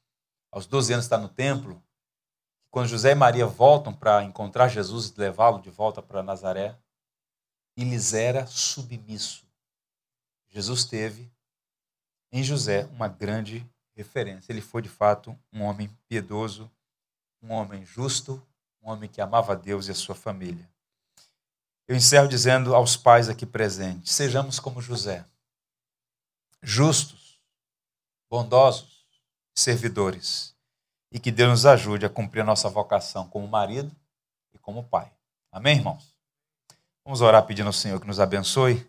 S1: aos 12 anos, está no templo, quando José e Maria voltam para encontrar Jesus e levá-lo de volta para Nazaré, e lhes era submisso. Jesus teve em José uma grande referência. Ele foi, de fato, um homem piedoso, um homem justo, um homem que amava Deus e a sua família. Eu encerro dizendo aos pais aqui presentes: sejamos como José, justos, bondosos, servidores, e que Deus nos ajude a cumprir a nossa vocação como marido e como pai. Amém, irmãos? Vamos orar pedindo ao Senhor que nos abençoe,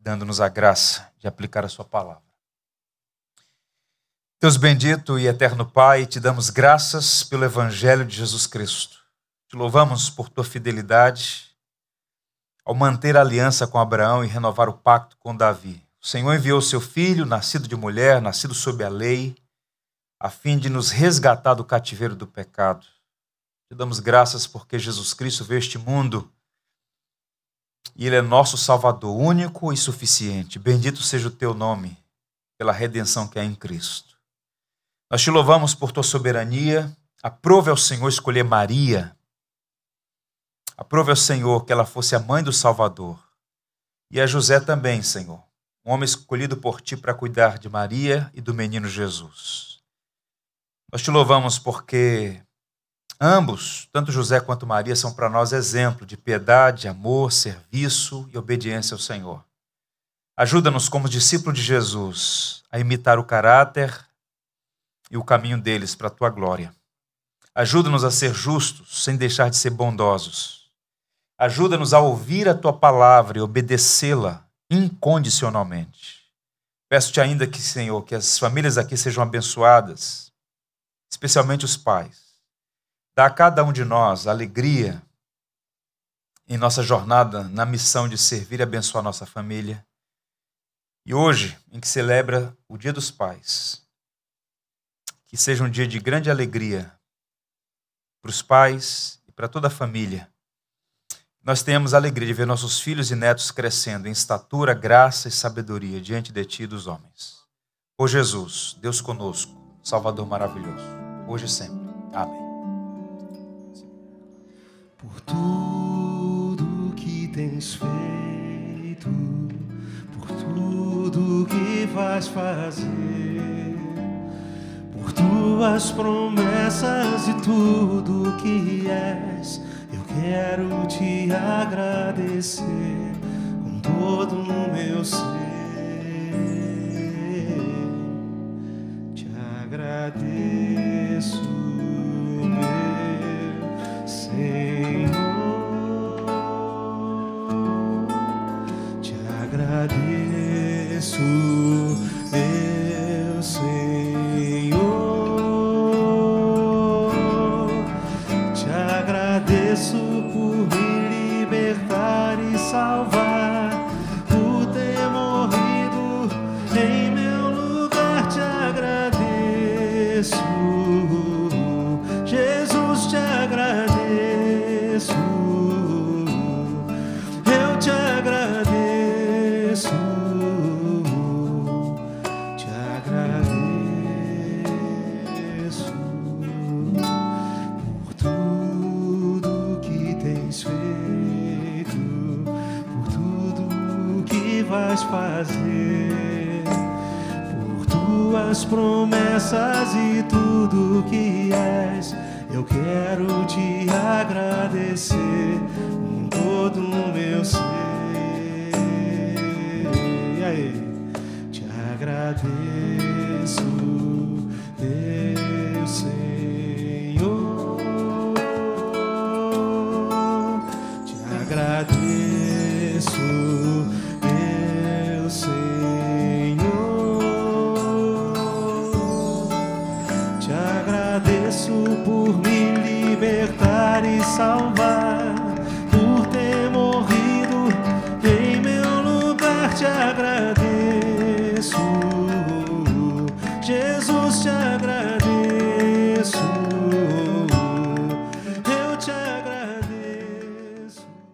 S1: dando-nos a graça de aplicar a Sua palavra. Deus bendito e eterno Pai, te damos graças pelo Evangelho de Jesus Cristo. Te louvamos por tua fidelidade ao manter a aliança com Abraão e renovar o pacto com Davi. O Senhor enviou seu filho, nascido de mulher, nascido sob a lei, a fim de nos resgatar do cativeiro do pecado. Te damos graças porque Jesus Cristo veio este mundo e Ele é nosso Salvador, único e suficiente. Bendito seja o teu nome pela redenção que há em Cristo. Nós te louvamos por tua soberania. Aprove ao Senhor escolher Maria Aprove ao Senhor que ela fosse a mãe do Salvador. E a José também, Senhor, um homem escolhido por ti para cuidar de Maria e do menino Jesus. Nós te louvamos porque ambos, tanto José quanto Maria, são para nós exemplo de piedade, amor, serviço e obediência ao Senhor. Ajuda-nos, como discípulo de Jesus, a imitar o caráter e o caminho deles para a tua glória. Ajuda-nos a ser justos, sem deixar de ser bondosos Ajuda-nos a ouvir a tua palavra e obedecê-la incondicionalmente. Peço-te ainda que, Senhor, que as famílias aqui sejam abençoadas, especialmente os pais. Dá a cada um de nós alegria em nossa jornada na missão de servir e abençoar nossa família. E hoje, em que celebra o Dia dos Pais, que seja um dia de grande alegria para os pais e para toda a família nós tenhamos a alegria de ver nossos filhos e netos crescendo em estatura, graça e sabedoria diante de Ti e dos homens. Por Jesus, Deus conosco, Salvador maravilhoso, hoje e sempre. Amém.
S2: Por tudo que tens feito, por tudo que vais fazer, por tuas promessas e tudo que és Quero te agradecer com todo o meu ser. Te agradeço, meu Senhor.